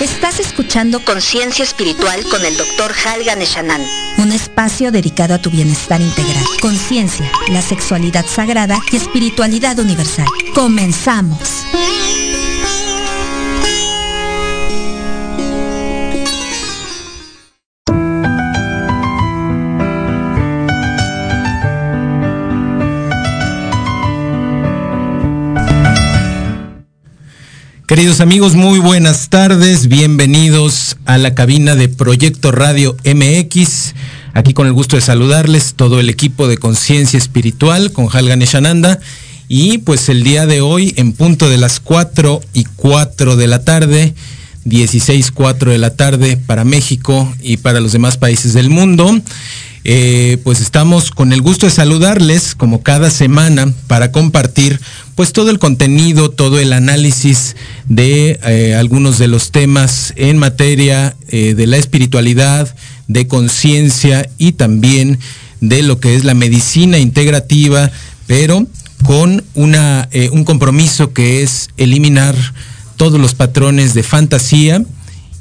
Estás escuchando Conciencia Espiritual con el Dr. Halgan Eshanan. Un espacio dedicado a tu bienestar integral, conciencia, la sexualidad sagrada y espiritualidad universal. Comenzamos. Queridos amigos, muy buenas tardes, bienvenidos a la cabina de Proyecto Radio MX. Aquí con el gusto de saludarles todo el equipo de Conciencia Espiritual con Halgan Eshananda. Y pues el día de hoy, en punto de las 4 y 4 de la tarde, 16, 4 de la tarde para México y para los demás países del mundo. Eh, pues estamos con el gusto de saludarles como cada semana para compartir pues todo el contenido, todo el análisis de eh, algunos de los temas en materia eh, de la espiritualidad, de conciencia y también de lo que es la medicina integrativa, pero con una, eh, un compromiso que es eliminar todos los patrones de fantasía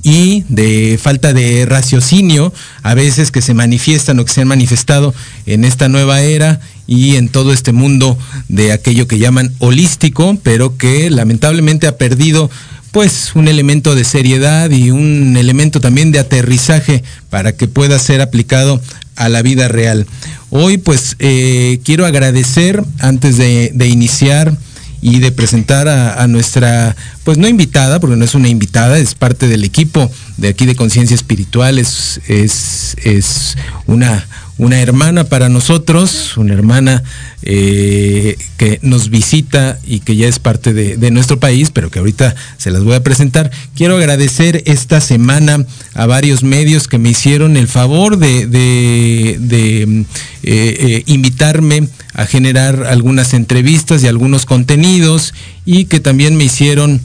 y de falta de raciocinio, a veces que se manifiestan o que se han manifestado en esta nueva era y en todo este mundo de aquello que llaman holístico, pero que lamentablemente ha perdido pues un elemento de seriedad y un elemento también de aterrizaje para que pueda ser aplicado a la vida real. Hoy pues eh, quiero agradecer antes de, iniciar y de presentar a, a, nuestra, pues no invitada, porque no es una invitada, es parte del equipo de aquí de Conciencia Espiritual, es, es, es una, una hermana para nosotros, una hermana eh, que nos visita y que ya es parte de, nuestro país, pero que ahorita se las voy a presentar. Quiero agradecer esta semana a varios medios que me hicieron el favor de eh, eh, invitarme a generar algunas entrevistas y algunos contenidos y que también me hicieron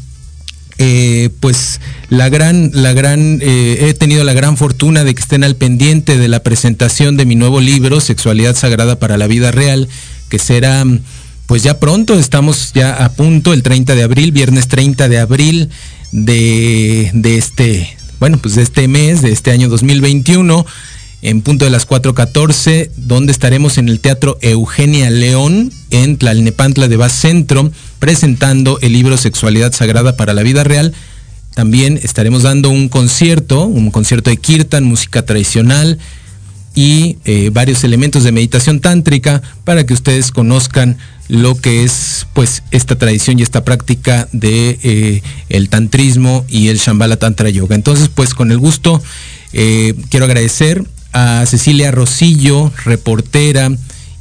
eh, pues la gran, la gran, eh, he tenido la gran fortuna de que estén al pendiente de la presentación de mi nuevo libro, Sexualidad Sagrada para la Vida Real, que será pues ya pronto, estamos ya a punto, el 30 de abril, viernes 30 de abril de, de este, bueno, pues de este mes, de este año 2021 en punto de las 4.14, donde estaremos en el Teatro Eugenia León, en Tlalnepantla de Bas Centro, presentando el libro Sexualidad Sagrada para la Vida Real. También estaremos dando un concierto, un concierto de kirtan, música tradicional y eh, varios elementos de meditación tántrica para que ustedes conozcan lo que es pues esta tradición y esta práctica de eh, el tantrismo y el Shambhala Tantra Yoga. Entonces, pues con el gusto eh, quiero agradecer a Cecilia Rosillo, reportera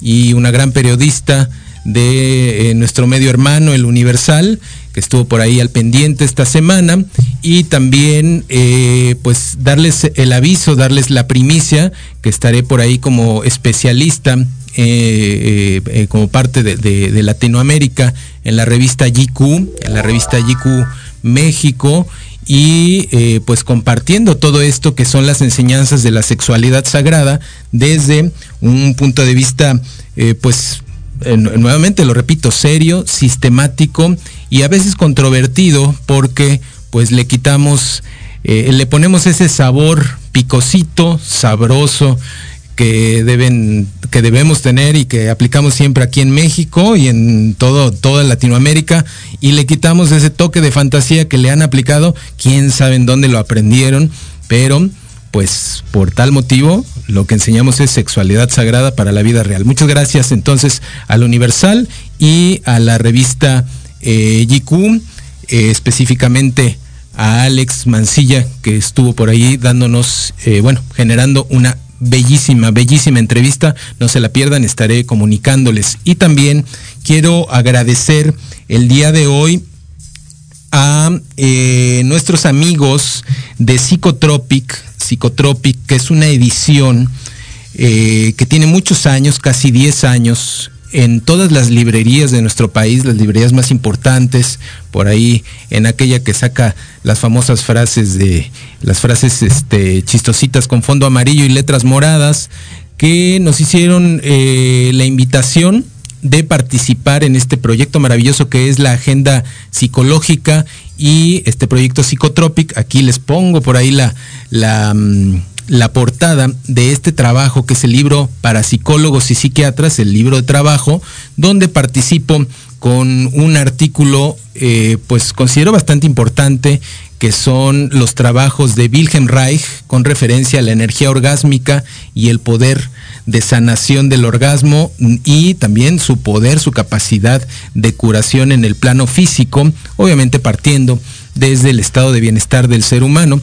y una gran periodista de eh, nuestro medio hermano, El Universal, que estuvo por ahí al pendiente esta semana, y también eh, pues darles el aviso, darles la primicia, que estaré por ahí como especialista, eh, como parte de, de, de, Latinoamérica, en la revista GQ, en la revista GQ México, y eh, pues compartiendo todo esto que son las enseñanzas de la sexualidad sagrada desde un punto de vista eh, pues nuevamente lo repito serio sistemático y a veces controvertido porque pues le quitamos, eh, le ponemos ese sabor picosito, sabroso, que deben que debemos tener y que aplicamos siempre aquí en México y en todo toda Latinoamérica. Y le quitamos ese toque de fantasía que le han aplicado, quién sabe en dónde lo aprendieron, pero pues por tal motivo lo que enseñamos es sexualidad sagrada para la vida real. Muchas gracias entonces al Universal y a la revista eh, GQ, eh, específicamente a Alex Mancilla que estuvo por ahí dándonos, eh, bueno, generando una bellísima, bellísima entrevista. No se la pierdan, estaré comunicándoles. Y también quiero agradecer el día de hoy a eh, nuestros amigos de Psicotropic, Psicotropic, que es una edición eh, que tiene muchos años, casi 10 años, en todas las librerías de nuestro país, las librerías más importantes, por ahí en aquella que saca las famosas frases de las frases este, chistositas con fondo amarillo y letras moradas, que nos hicieron eh, la invitación de participar en este proyecto maravilloso que es la agenda psicológica y este proyecto psicotropic. Aquí les pongo por ahí la, la mm, la portada de este trabajo, que es el libro para psicólogos y psiquiatras, el libro de trabajo, donde participo con un artículo, eh, pues considero bastante importante, que son los trabajos de Wilhelm Reich con referencia a la energía orgásmica y el poder de sanación del orgasmo y también su poder, su capacidad de curación en el plano físico, obviamente partiendo desde el estado de bienestar del ser humano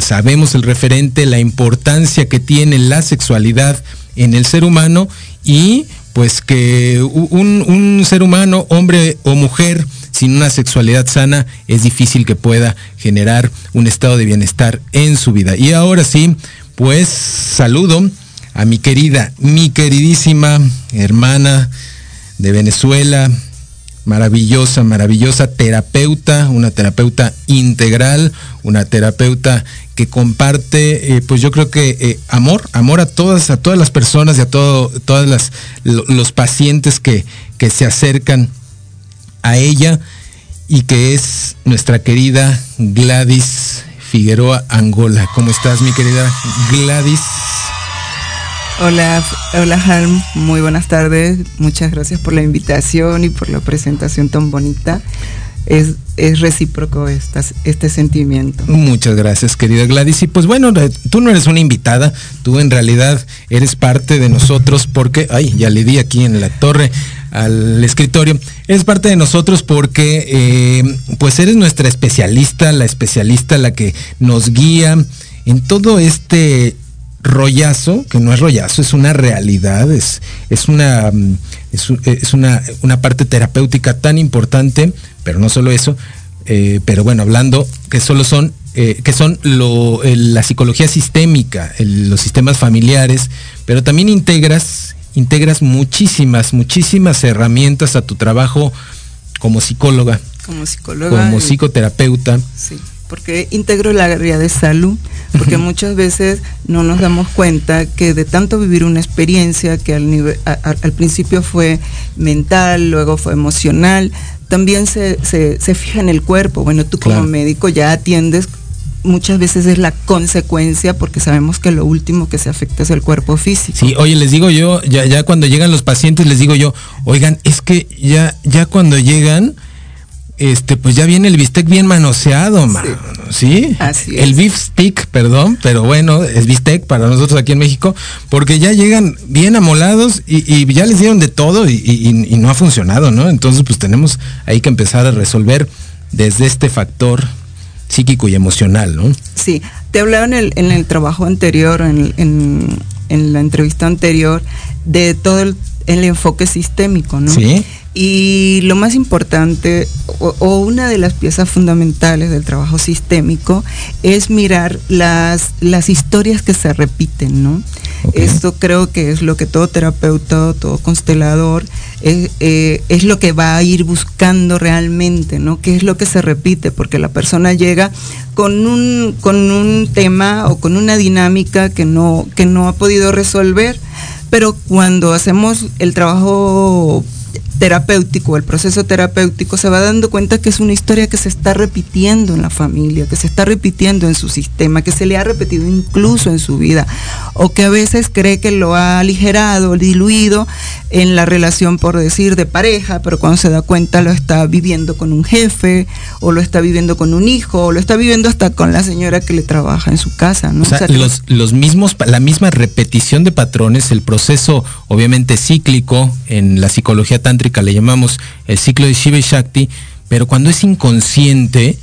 sabemos el referente, la importancia que tiene la sexualidad en el ser humano y pues que un, ser humano, hombre o mujer, sin una sexualidad sana, es difícil que pueda generar un estado de bienestar en su vida. Y ahora sí, pues saludo a mi querida, mi queridísima hermana de Venezuela, maravillosa, maravillosa terapeuta, una terapeuta integral, una terapeuta que comparte, eh, pues yo creo que eh, amor, amor a todas, a todas las personas y a todo, todas las los pacientes que, que se acercan a ella y que es nuestra querida Gladys Figueroa Angola. ¿Cómo estás, mi querida Gladys? Hola, hola Halm, muy buenas tardes. Muchas gracias por la invitación y por la presentación tan bonita. Es, es recíproco este sentimiento. Muchas gracias, querida Gladys. Y pues bueno, tú no eres una invitada, tú en realidad eres parte de nosotros porque, ay, ya le di aquí en la torre al escritorio, eres parte de nosotros porque eh, pues eres nuestra especialista, la especialista, la que nos guía en todo este rollazo, que no es rollazo, es una realidad, es, es, una, es, una, una, parte terapéutica tan importante, pero no solo eso, eh, pero bueno, hablando que solo son, eh, que son lo, la psicología sistémica, los sistemas familiares, pero también integras, integras muchísimas, muchísimas herramientas a tu trabajo como psicóloga. Como psicóloga. Como psicoterapeuta. Sí porque integro la área de salud, porque muchas veces no nos damos cuenta que de tanto vivir una experiencia que al, al principio fue mental, luego fue emocional, también se, fija en el cuerpo. Bueno, tú como médico ya atiendes muchas veces es la consecuencia porque sabemos que lo último que se afecta es el cuerpo físico. Sí, oye, les digo yo, ya, ya cuando llegan los pacientes les digo yo, oigan, es que ya, ya cuando llegan, este, pues ya viene el bistec bien manoseado, ¿sí? Así El beef stick, perdón, pero bueno, es bistec para nosotros aquí en México, porque ya llegan bien amolados y, ya les dieron de todo y, no ha funcionado, ¿no? Entonces, pues tenemos ahí que empezar a resolver desde este factor psíquico y emocional, ¿no? Sí, te hablaba en el, en el trabajo anterior, en, en, la entrevista anterior, de todo el, el enfoque sistémico, ¿no? Sí y lo más importante, o, una de las piezas fundamentales del trabajo sistémico, es mirar las, las historias que se repiten, ¿no? Esto creo que es lo que todo terapeuta, todo constelador, eh, eh, es lo que va a ir buscando realmente, ¿no? ¿Qué es lo que se repite? Porque la persona llega con un, con un tema o con una dinámica que no, que no ha podido resolver, pero cuando hacemos el trabajo terapéutico, el proceso terapéutico, se va dando cuenta que es una historia que se está repitiendo en la familia, que se está repitiendo en su sistema, que se le ha repetido incluso en su vida, o que a veces cree que lo ha aligerado, diluido en la relación, por decir, de pareja, pero cuando se da cuenta lo está viviendo con un jefe, o lo está viviendo con un hijo, o lo está viviendo hasta con la señora que le trabaja en su casa. ¿no? O sea, los, los mismos, la misma repetición de patrones, el proceso obviamente cíclico, en la psicología tántrica le llamamos el ciclo de Shiva y Shakti, pero cuando es inconsciente,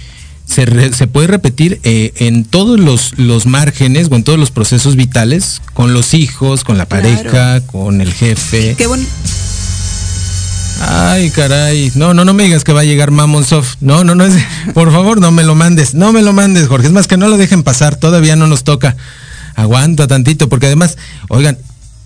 se, puede repetir eh, en todos los, los, márgenes o en todos los procesos vitales, con los hijos, con la pareja, con el jefe. Qué bueno. Ay, caray. No, no, no me digas que va a llegar Mamon Soft. No, no, no es. Por favor, no me lo mandes. No me lo mandes, Jorge. Es más que no lo dejen pasar. Todavía no nos toca. Aguanta tantito, porque además, oigan,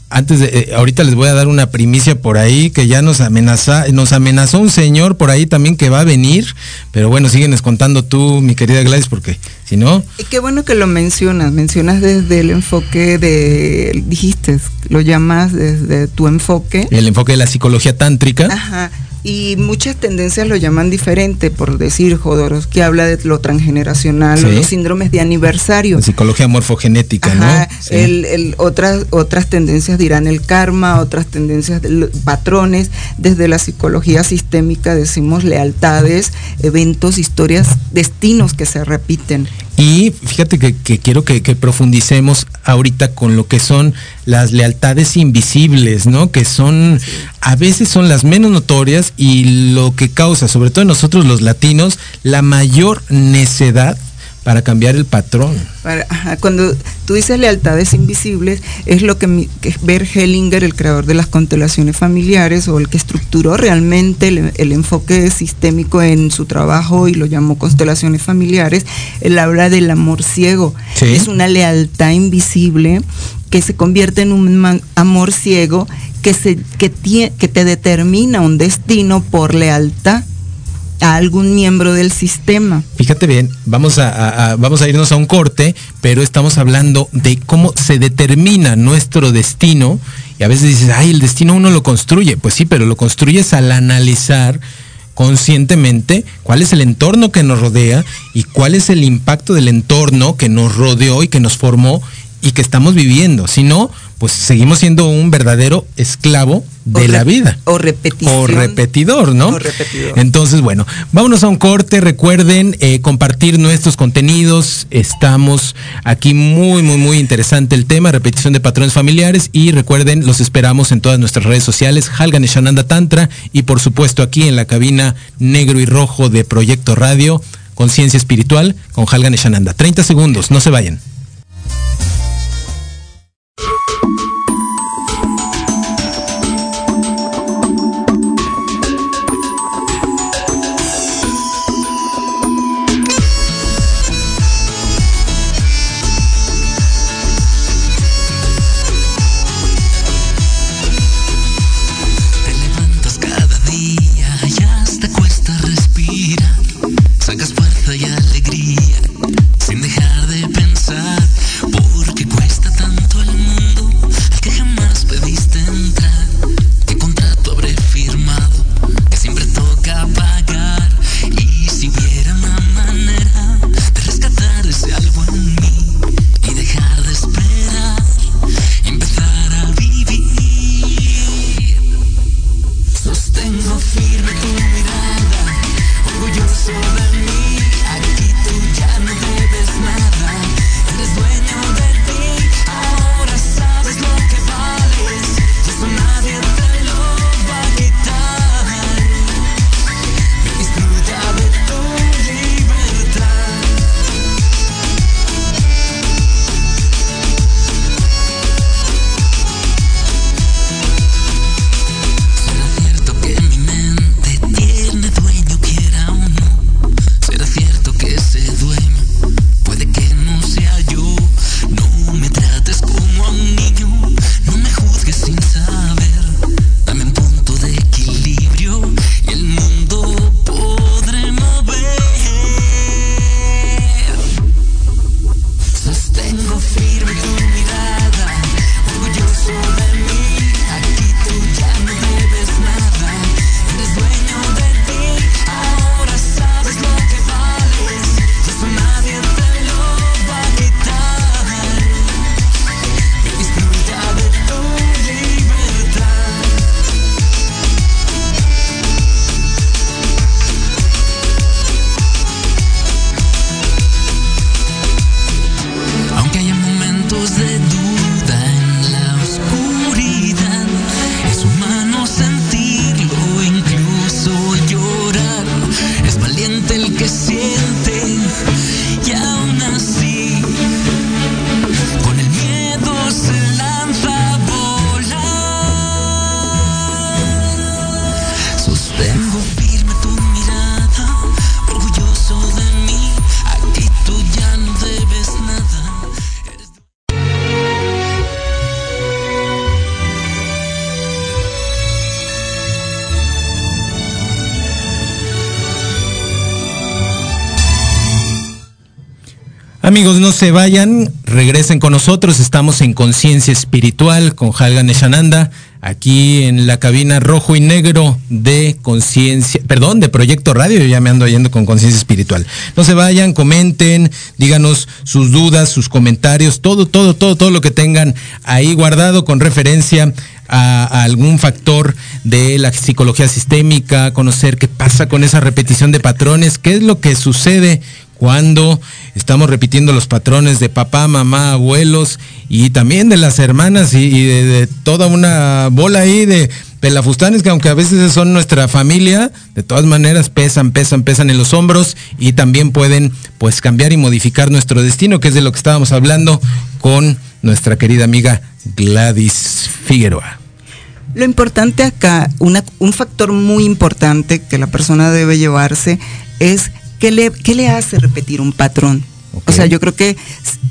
antes de, eh, ahorita les voy a dar una primicia por ahí que ya nos amenaza, nos amenazó un señor por ahí también que va a venir, pero bueno, síguenes contando tú, mi querida Gladys, porque si no. Y qué bueno que lo mencionas, mencionas desde el enfoque de, dijiste, lo llamas desde tu enfoque. El enfoque de la psicología tántrica. Ajá y muchas tendencias lo llaman diferente, por decir, Jodorowsky habla de lo transgeneracional, los síndromes de aniversario. psicología morfogenética, ¿no? El, otras, otras tendencias dirán el karma, otras tendencias, de, patrones. Desde la psicología sistémica decimos lealtades, eventos, historias, destinos que se repiten. Y fíjate que, quiero que, profundicemos ahorita con lo que son las lealtades invisibles, ¿no? Que son, a veces son las menos notorias y lo que causa, sobre todo en nosotros los latinos, la mayor necedad para cambiar el patrón. cuando tú dices lealtades invisibles, es lo que, que Bert Hellinger, el creador de las constelaciones familiares, o el que estructuró realmente el, enfoque sistémico en su trabajo y lo llamó constelaciones familiares, él habla del amor ciego. Es una lealtad invisible que se convierte en un amor ciego que, se, que, que te determina un destino por lealtad a algún miembro del sistema. Fíjate bien, vamos a, vamos a irnos a un corte, pero estamos hablando de cómo se determina nuestro destino. Y a veces dices, ay, el destino uno lo construye. Pues sí, pero lo construyes al analizar conscientemente cuál es el entorno que nos rodea y cuál es el impacto del entorno que nos rodeó y que nos formó y que estamos viviendo. Si no, pues seguimos siendo un verdadero esclavo de la vida. O repetición. O repetidor, ¿no? O repetidor. Entonces, bueno, vámonos a un corte. Recuerden eh, compartir nuestros contenidos. Estamos aquí muy, muy, muy interesante el tema, repetición de patrones familiares. Y recuerden, los esperamos en todas nuestras redes sociales, Halgan Shananda Tantra. Y por supuesto aquí en la cabina negro y rojo de Proyecto Radio, Conciencia Espiritual, con Halgan Shananda. 30 segundos, no se vayan. Amigos, no se vayan, regresen con nosotros, estamos en Conciencia Espiritual con Halgan Eshananda, aquí en la cabina rojo y negro de Conciencia, perdón, de Proyecto Radio, yo ya me ando yendo con Conciencia Espiritual. No se vayan, comenten, díganos sus dudas, sus comentarios, todo, todo, todo, todo lo que tengan ahí guardado con referencia a, a, algún factor de la psicología sistémica, conocer qué pasa con esa repetición de patrones, qué es lo que sucede cuando estamos repitiendo los patrones de papá, mamá, abuelos y también de las hermanas y, de, toda una bola ahí de pelafustanes que aunque a veces son nuestra familia, de todas maneras pesan, pesan, pesan en los hombros y también pueden pues cambiar y modificar nuestro destino, que es de lo que estábamos hablando con nuestra querida amiga Gladys Figueroa. Lo importante acá, un factor muy importante que la persona debe llevarse es ¿Qué le, ¿Qué le, hace repetir un patrón? Okay. O sea, yo creo que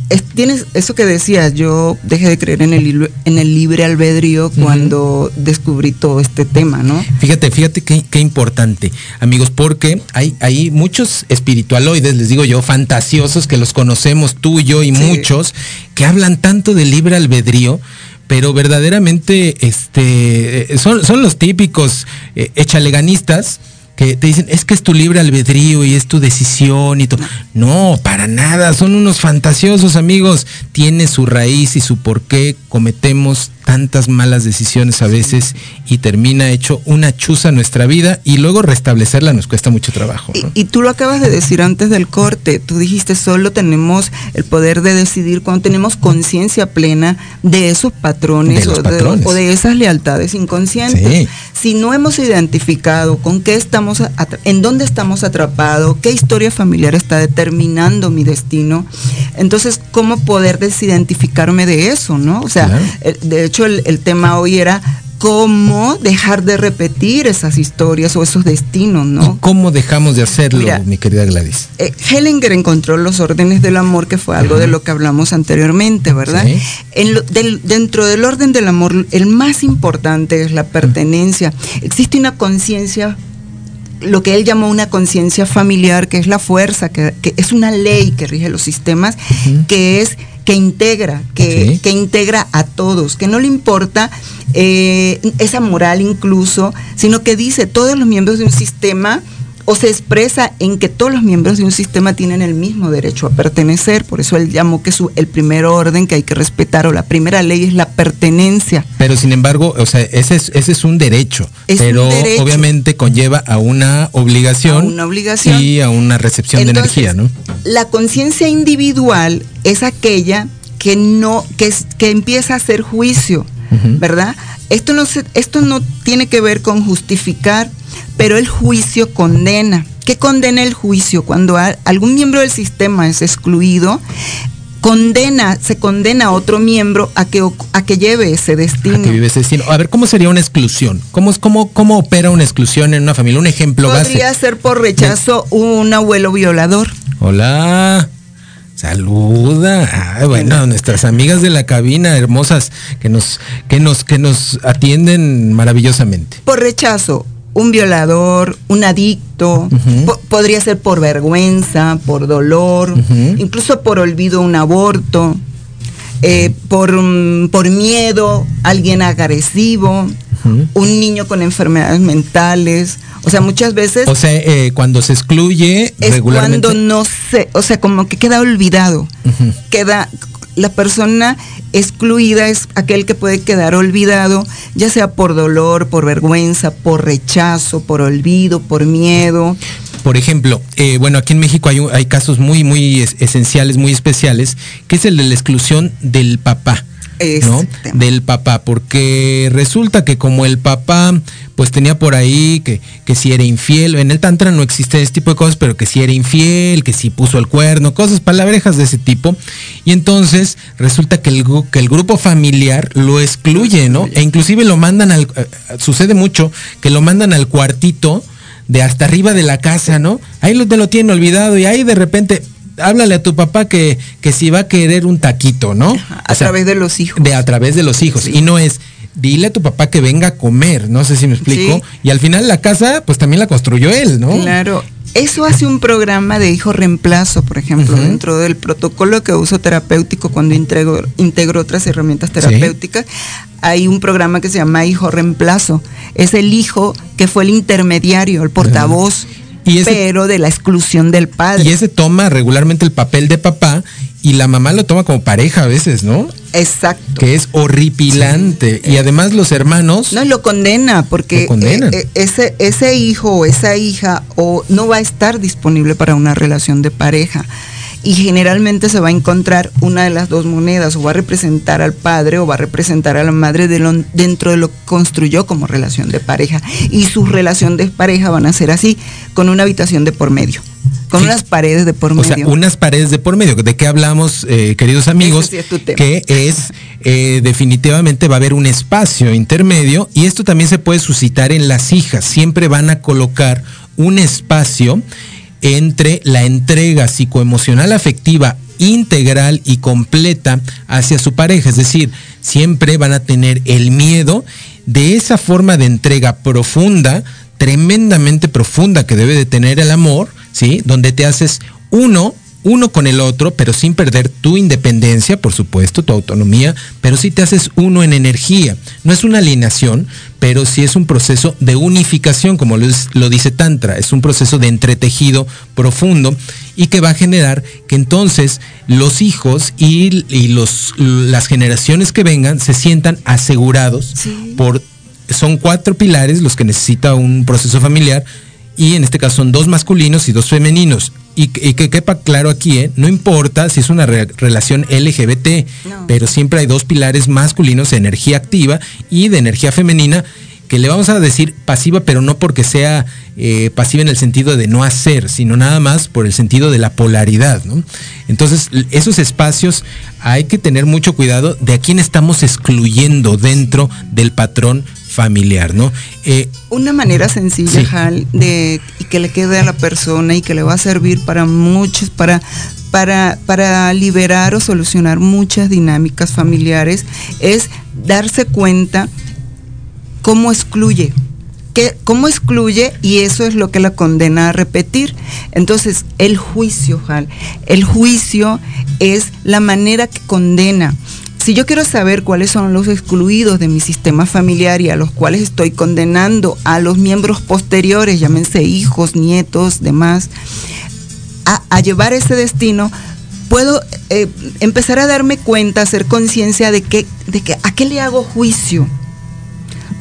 es, tienes eso que decías, yo dejé de creer en el, en el libre albedrío cuando uh -huh. descubrí todo este tema, ¿no? Fíjate, fíjate qué, qué importante, amigos, porque hay, hay muchos espiritualoides, les digo yo, fantasiosos que los conocemos tú y yo y sí. muchos, que hablan tanto del libre albedrío, pero verdaderamente este, son, son los típicos eh, echaleganistas que te dicen, es que es tu libre albedrío y es tu decisión y todo. No, para nada, son unos fantasiosos amigos. Tiene su raíz y su por qué cometemos tantas malas decisiones a veces y termina hecho una chuza nuestra vida y luego restablecerla nos cuesta mucho trabajo. ¿no? Y, y, tú lo acabas de decir antes del corte, tú dijiste solo tenemos el poder de decidir cuando tenemos conciencia plena de esos patrones, de o, patrones. De, o, De, esas lealtades inconscientes. Sí. Si no hemos identificado con qué estamos, en dónde estamos atrapados, qué historia familiar está determinando mi destino, entonces cómo poder desidentificarme de eso, ¿no? O sea, claro. de hecho el, el tema hoy era cómo dejar de repetir esas historias o esos destinos, ¿no? ¿Y ¿Cómo dejamos de hacerlo, Mira, mi querida Gladys? Eh, Hellinger encontró los órdenes del amor, que fue algo Ajá. de lo que hablamos anteriormente, ¿verdad? Sí. En lo, del, dentro del orden del amor, el más importante es la pertenencia. Existe una conciencia lo que él llamó una conciencia familiar, que es la fuerza, que, que, es una ley que rige los sistemas, uh -huh. que es que integra, que, sí. que, integra a todos, que no le importa eh, esa moral incluso, sino que dice todos los miembros de un sistema o se expresa en que todos los miembros de un sistema tienen el mismo derecho a pertenecer, por eso él llamó que su, el primer orden que hay que respetar o la primera ley es la pertenencia. Pero sin embargo, o sea, ese es, ese es un derecho, es pero un derecho. obviamente conlleva a una obligación, a una obligación y a una recepción Entonces, de energía, ¿no? La conciencia individual es aquella que no, que, que empieza a hacer juicio, uh -huh. ¿verdad? Esto no, se, esto no tiene que ver con justificar, pero el juicio condena. ¿Qué condena el juicio? Cuando algún miembro del sistema es excluido, condena, se condena a otro miembro a que, a que lleve ese destino. A que vive ese destino. A ver, ¿cómo sería una exclusión? ¿Cómo, cómo, cómo opera una exclusión en una familia? Un ejemplo Podría base. ser por rechazo un abuelo violador. Hola. Saluda. Ay, bueno, nuestras amigas de la cabina hermosas que nos, que nos, que nos atienden maravillosamente. Por rechazo, un violador, un adicto, uh -huh. po podría ser por vergüenza, por dolor, uh -huh. incluso por olvido un aborto, eh, por, um, por miedo, alguien agresivo, uh -huh. un niño con enfermedades mentales. O sea, muchas veces. O sea, eh, cuando se excluye es regularmente. Cuando no se, o sea, como que queda olvidado. Queda la persona excluida es aquel que puede quedar olvidado, ya sea por dolor, por vergüenza, por rechazo, por olvido, por miedo. Por ejemplo, eh, bueno, aquí en México hay, casos muy, muy es esenciales, muy especiales, que es el de la exclusión del papá. Este ¿no? Del papá, porque resulta que como el papá pues tenía por ahí que, que si era infiel, en el tantra no existe ese tipo de cosas, pero que si era infiel, que si puso el cuerno, cosas palabrejas de ese tipo, y entonces resulta que el, que el grupo familiar lo excluye, ¿no? E inclusive lo mandan al, uh, sucede mucho, que lo mandan al cuartito de hasta arriba de la casa, ¿no? Ahí lo, te lo tienen olvidado y ahí de repente háblale a tu papá que, que si va a querer un taquito, ¿no? A o sea, través de los hijos. De a través de los hijos. Sí. Y no es, dile a tu papá que venga a comer, no sé si me explico. Sí. Y al final la casa, pues también la construyó él, ¿no? Claro. eso hace un programa de hijo reemplazo, por ejemplo, dentro del protocolo que uso terapéutico cuando integro, integro otras herramientas terapéuticas. Hay un programa que se llama hijo reemplazo. Es el hijo que fue el intermediario, el portavoz. Pero de la exclusión del padre. Y ese toma regularmente el papel de papá y la mamá lo toma como pareja a veces, ¿no? Exacto. Que es horripilante. Y además los hermanos... No, lo condena, porque eh, eh, ese, ese hijo o esa hija o no va a estar disponible para una relación de pareja. Y generalmente se va a encontrar una de las dos monedas, o va a representar al padre o va a representar a la madre dentro de lo que construyó como relación de pareja. Y su relación de pareja van a ser así, con una habitación de por medio. Con unas paredes de por medio. O sea, unas paredes de por medio. ¿De qué hablamos, eh, queridos amigos? que es, eh, definitivamente va a haber un espacio intermedio y esto también se puede suscitar en las hijas. Siempre van a colocar un espacio entre la entrega psicoemocional afectiva integral y completa hacia su pareja. Es decir, siempre van a tener el miedo de esa forma de entrega profunda, tremendamente profunda que debe de tener el amor, ¿sí? Donde te haces uno, uno con el otro, pero sin perder tu independencia, por supuesto, tu autonomía, pero sí te haces uno en energía. No es una alineación, pero sí es un proceso de unificación, como lo, dice Tantra, es un proceso de entretejido profundo y que va a generar que entonces los hijos y, los, las generaciones que vengan se sientan asegurados por son cuatro pilares los que necesita un proceso familiar y en este caso son dos masculinos y dos femeninos. Y, que quepa claro aquí, ¿eh? no importa si es una relación LGBT, pero siempre hay dos pilares masculinos de energía activa y de energía femenina que le vamos a decir pasiva, pero no porque sea eh, pasiva en el sentido de no hacer, sino nada más por el sentido de la polaridad. Entonces, esos espacios hay que tener mucho cuidado de a quién estamos excluyendo dentro del patrón familiar, ¿no? Eh, Una manera sencilla, Hal, de y que le quede a la persona y que le va a servir para muchos, para, para, para liberar o solucionar muchas dinámicas familiares, es darse cuenta cómo excluye. Que, cómo excluye y eso es lo que la condena a repetir. Entonces, el juicio, Hal, el juicio es la manera que condena. Si yo quiero saber cuáles son los excluidos de mi sistema familiar y a los cuales estoy condenando a los miembros posteriores, llámense hijos, nietos, demás, a, llevar ese destino, puedo eh, empezar a darme cuenta, hacer conciencia de que, de que a qué le hago juicio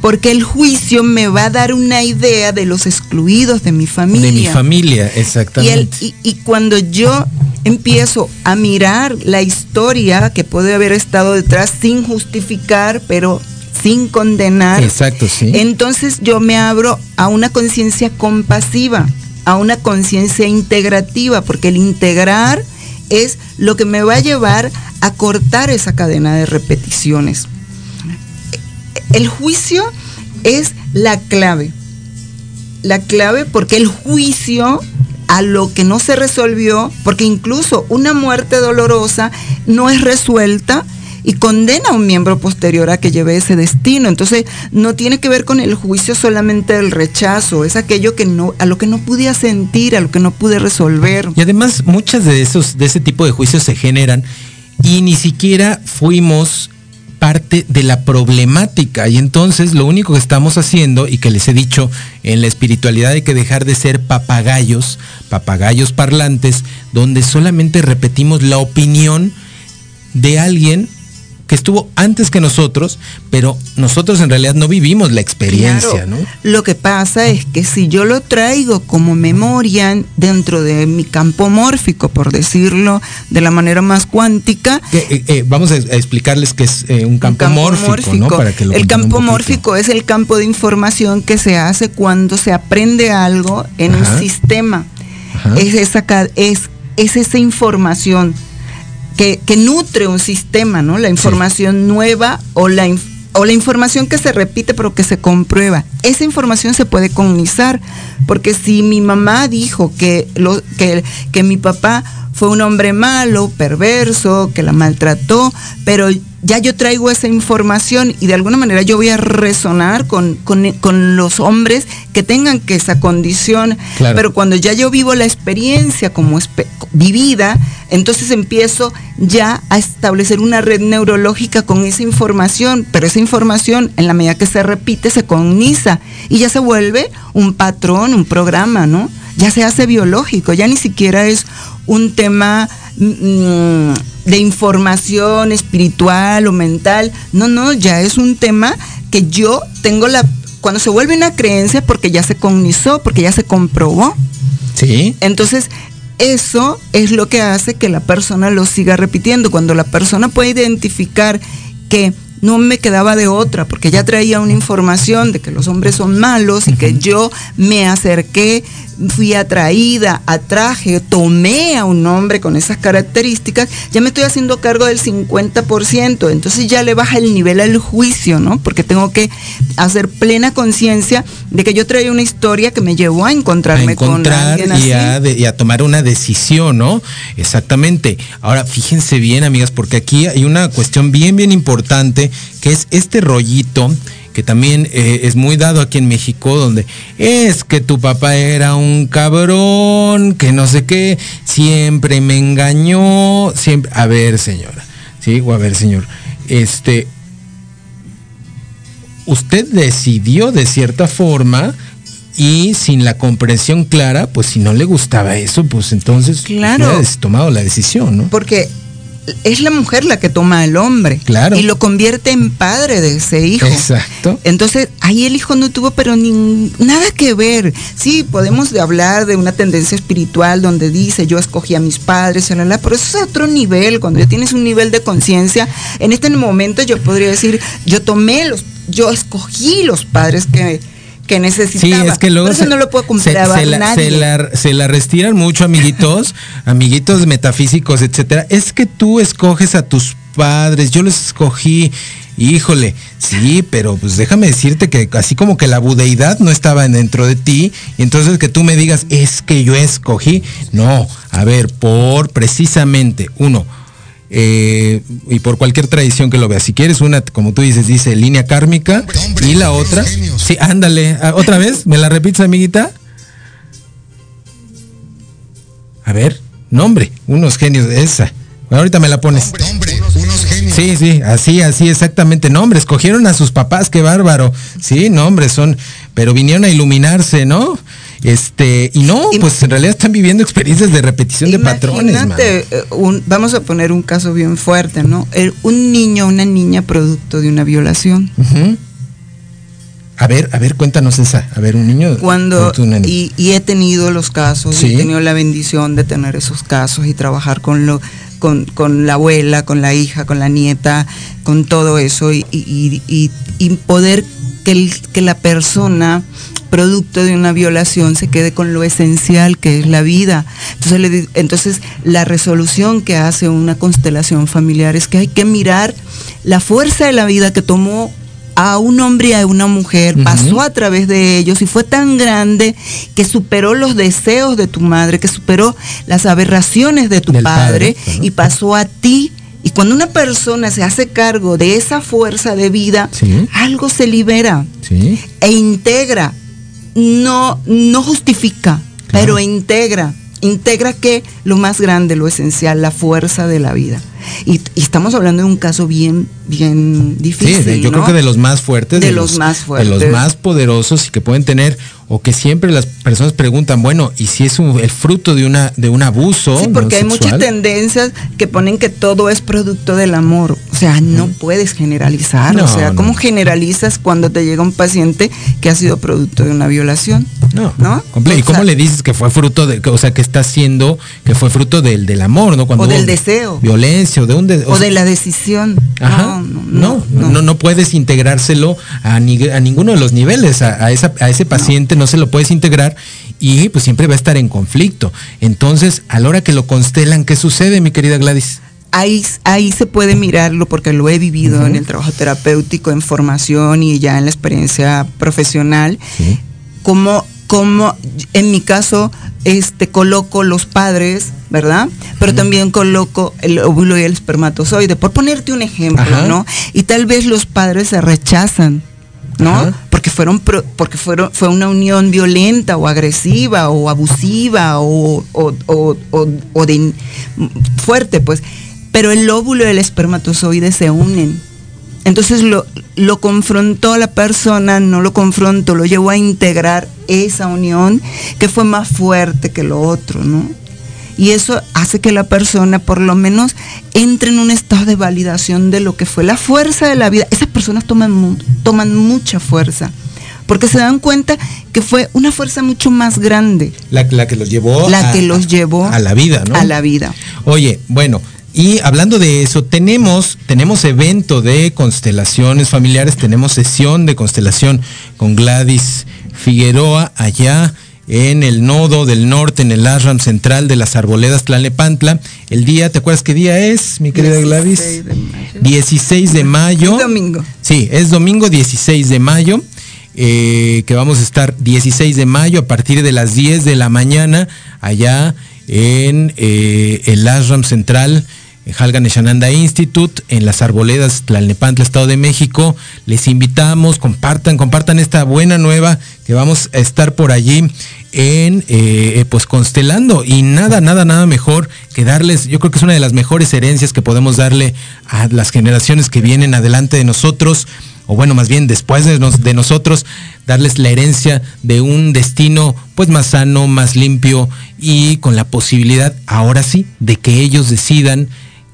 porque el juicio me va a dar una idea de los excluidos de mi familia. De mi familia, exactamente. Y, cuando yo empiezo a mirar la historia que puede haber estado detrás sin justificar, pero sin condenar. Exacto, sí. Entonces yo me abro a una conciencia compasiva, a una conciencia integrativa, porque el integrar es lo que me va a llevar a cortar esa cadena de repeticiones el juicio es la clave. La clave porque el juicio a lo que no se resolvió, porque incluso una muerte dolorosa no es resuelta y condena a un miembro posterior a que lleve ese destino. Entonces, no tiene que ver con el juicio solamente del rechazo, es aquello que no, a lo que no pude sentir, a lo que no pude resolver. Y además, muchas de esos, de ese tipo de juicios se generan y ni siquiera fuimos parte de la problemática. Y entonces lo único que estamos haciendo y que les he dicho en la espiritualidad hay que dejar de ser papagayos, papagayos parlantes, donde solamente repetimos la opinión de alguien que estuvo antes que nosotros, pero nosotros en realidad no vivimos la experiencia, ¿no? Lo que pasa es que si yo lo traigo como memoria dentro de mi campo mórfico, por decirlo de la manera más cuántica. Eh, eh, vamos a, explicarles que es eh, un, campo mórfico, ¿no? Para que el campo mórfico es el campo de información que se hace cuando se aprende algo en un sistema. Es esa, es, es esa información que, nutre un sistema, ¿no? La información nueva o la, o la información que se repite pero que se comprueba. Esa información se puede cognizar, porque si mi mamá dijo que, lo, que, que mi papá fue un hombre malo, perverso, que la maltrató, pero ya yo traigo esa información y de alguna manera yo voy a resonar con, con, los hombres que tengan que esa condición. Pero cuando ya yo vivo la experiencia como vivida, entonces empiezo ya a establecer una red neurológica con esa información, pero esa información en la medida que se repite se cogniza y ya se vuelve un patrón, un programa, ¿no? Ya se hace biológico, ya ni siquiera es un tema Mm, de información espiritual o mental. No, no, ya es un tema que yo tengo la... Cuando se vuelve una creencia porque ya se cognizó, porque ya se comprobó. Sí. Entonces, eso es lo que hace que la persona lo siga repitiendo. Cuando la persona puede identificar que no me quedaba de otra, porque ya traía una información de que los hombres son malos y que yo me acerqué, fui atraída, atraje, tomé a un hombre con esas características, ya me estoy haciendo cargo del 50%, entonces ya le baja el nivel al juicio, ¿no? Porque tengo que hacer plena conciencia de que yo traía una historia que me llevó a encontrarme con alguien y A y a tomar una decisión, ¿no? Exactamente. Ahora, fíjense bien, amigas, porque aquí hay una cuestión bien, bien importante que es este rollito que también eh, es muy dado aquí en México, donde es que tu papá era un cabrón, que no sé qué, siempre me engañó, siempre. A ver, señora, sí, o a ver, señor, este, usted decidió de cierta forma y sin la comprensión clara, pues si no le gustaba eso, pues entonces claro. tomado la decisión, ¿no? Porque es la mujer la que toma al hombre. Claro. Y lo convierte en padre de ese hijo. Exacto. Entonces, ahí el hijo no tuvo, pero ni, nada que ver. Sí, podemos hablar de una tendencia espiritual donde dice, yo escogí a mis padres, pero eso es otro nivel. Cuando ya tienes un nivel de conciencia, en este momento yo podría decir, yo tomé los, yo escogí los padres que que necesitaba. Sí, es que luego eso no lo puedo comprobar se, nadie. Se la, restiran mucho, amiguitos, amiguitos metafísicos, etcétera. Es que tú escoges a tus padres, yo los escogí. Híjole, sí, pero pues déjame decirte que así como que la budeidad no estaba dentro de ti, y entonces que tú me digas, es que yo escogí. No, a ver, por precisamente, uno, eh, y por cualquier tradición que lo vea. Si quieres una, como tú dices, dice línea kármica y la otra, sí, ándale, ah, otra vez, ¿me la repites, amiguita? A ver, nombre, unos genios, esa. ahorita me la pones. unos genios. Sí, sí, así, así, exactamente. Nombre, escogieron a sus papás, qué bárbaro. Sí, nombres son, pero vinieron a iluminarse, ¿no? Este, y no, pues en realidad están viviendo experiencias de repetición de patrones. Vamos a poner un caso bien fuerte, ¿no? un niño, una niña producto de una violación. A ver, a ver, cuéntanos esa. A ver, un niño. Cuando y, he tenido los casos, he tenido la bendición de tener esos casos y trabajar con lo, con, con la abuela, con la hija, con la nieta, con todo eso y, y poder que, que la persona producto de una violación se quede con lo esencial que es la vida. Entonces, entonces la resolución que hace una constelación familiar es que hay que mirar la fuerza de la vida que tomó a un hombre y a una mujer, pasó a través de ellos y fue tan grande que superó los deseos de tu madre, que superó las aberraciones de tu padre, y pasó a ti. Y cuando una persona se hace cargo de esa fuerza de vida, algo se libera e integra no, no justifica, pero integra. Integra que lo más grande, lo esencial, la fuerza de la vida. Y, estamos hablando de un caso bien, bien difícil. Sí, yo creo que de los más fuertes. De, los, más fuertes. De los más poderosos y que pueden tener o que siempre las personas preguntan, bueno, ¿y si es el fruto de una de un abuso? Sí, porque hay muchas tendencias que ponen que todo es producto del amor. O sea, no puedes generalizar. o sea, ¿cómo generalizas cuando te llega un paciente que ha sido producto de una violación? No. ¿No? ¿Y cómo le dices que fue fruto de, o sea, que está haciendo, que fue fruto del, del amor, ¿no? Cuando o del deseo. Violencia o de un o, de la decisión. Ajá. No no, no, puedes integrárselo a, a, ninguno de los niveles. A, esa, a ese paciente no se lo puedes integrar y pues siempre va a estar en conflicto. Entonces, a la hora que lo constelan, ¿qué sucede, mi querida Gladys? Ahí, ahí se puede mirarlo porque lo he vivido en el trabajo terapéutico, en formación y ya en la experiencia profesional, como, como en mi caso este, coloco los padres, ¿verdad? Pero también coloco el óvulo y el espermatozoide, por ponerte un ejemplo, ¿no? Y tal vez los padres se rechazan, ¿no? Porque fueron porque fueron fue una unión violenta o agresiva o abusiva o, o de fuerte, pues. Pero el óvulo y el espermatozoide se unen entonces lo, lo confrontó la persona, no lo confrontó, lo llevó a integrar esa unión que fue más fuerte que lo otro, ¿no? Y eso hace que la persona por lo menos entre en un estado de validación de lo que fue la fuerza de la vida. Esas personas toman, toman mucha fuerza porque se dan cuenta que fue una fuerza mucho más grande. La, que los llevó, la que los llevó a la vida, ¿no? A la vida. Oye, bueno, y hablando de eso, tenemos, tenemos evento de constelaciones familiares, tenemos sesión de constelación con Gladys Figueroa allá en el nodo del norte, en el ashram central de las arboledas Tlalnepantla. El día, ¿te acuerdas qué día es, mi querida Gladys? 16 de mayo. Es domingo. Sí, es domingo 16 de mayo. Eh, que vamos a estar 16 de mayo a partir de las 10 de la mañana allá en eh, el ashram central Halgan Eshananda Institute, en las Arboledas, Tlalnepantla, Estado de México. Les invitamos, compartan, compartan esta buena nueva que vamos a estar por allí en, eh, pues constelando. Y nada, nada, nada mejor que darles, yo creo que es una de las mejores herencias que podemos darle a las generaciones que vienen adelante de nosotros, o bueno, más bien después de, de nosotros, darles la herencia de un destino pues más sano, más limpio y con la posibilidad, ahora sí, de que ellos decidan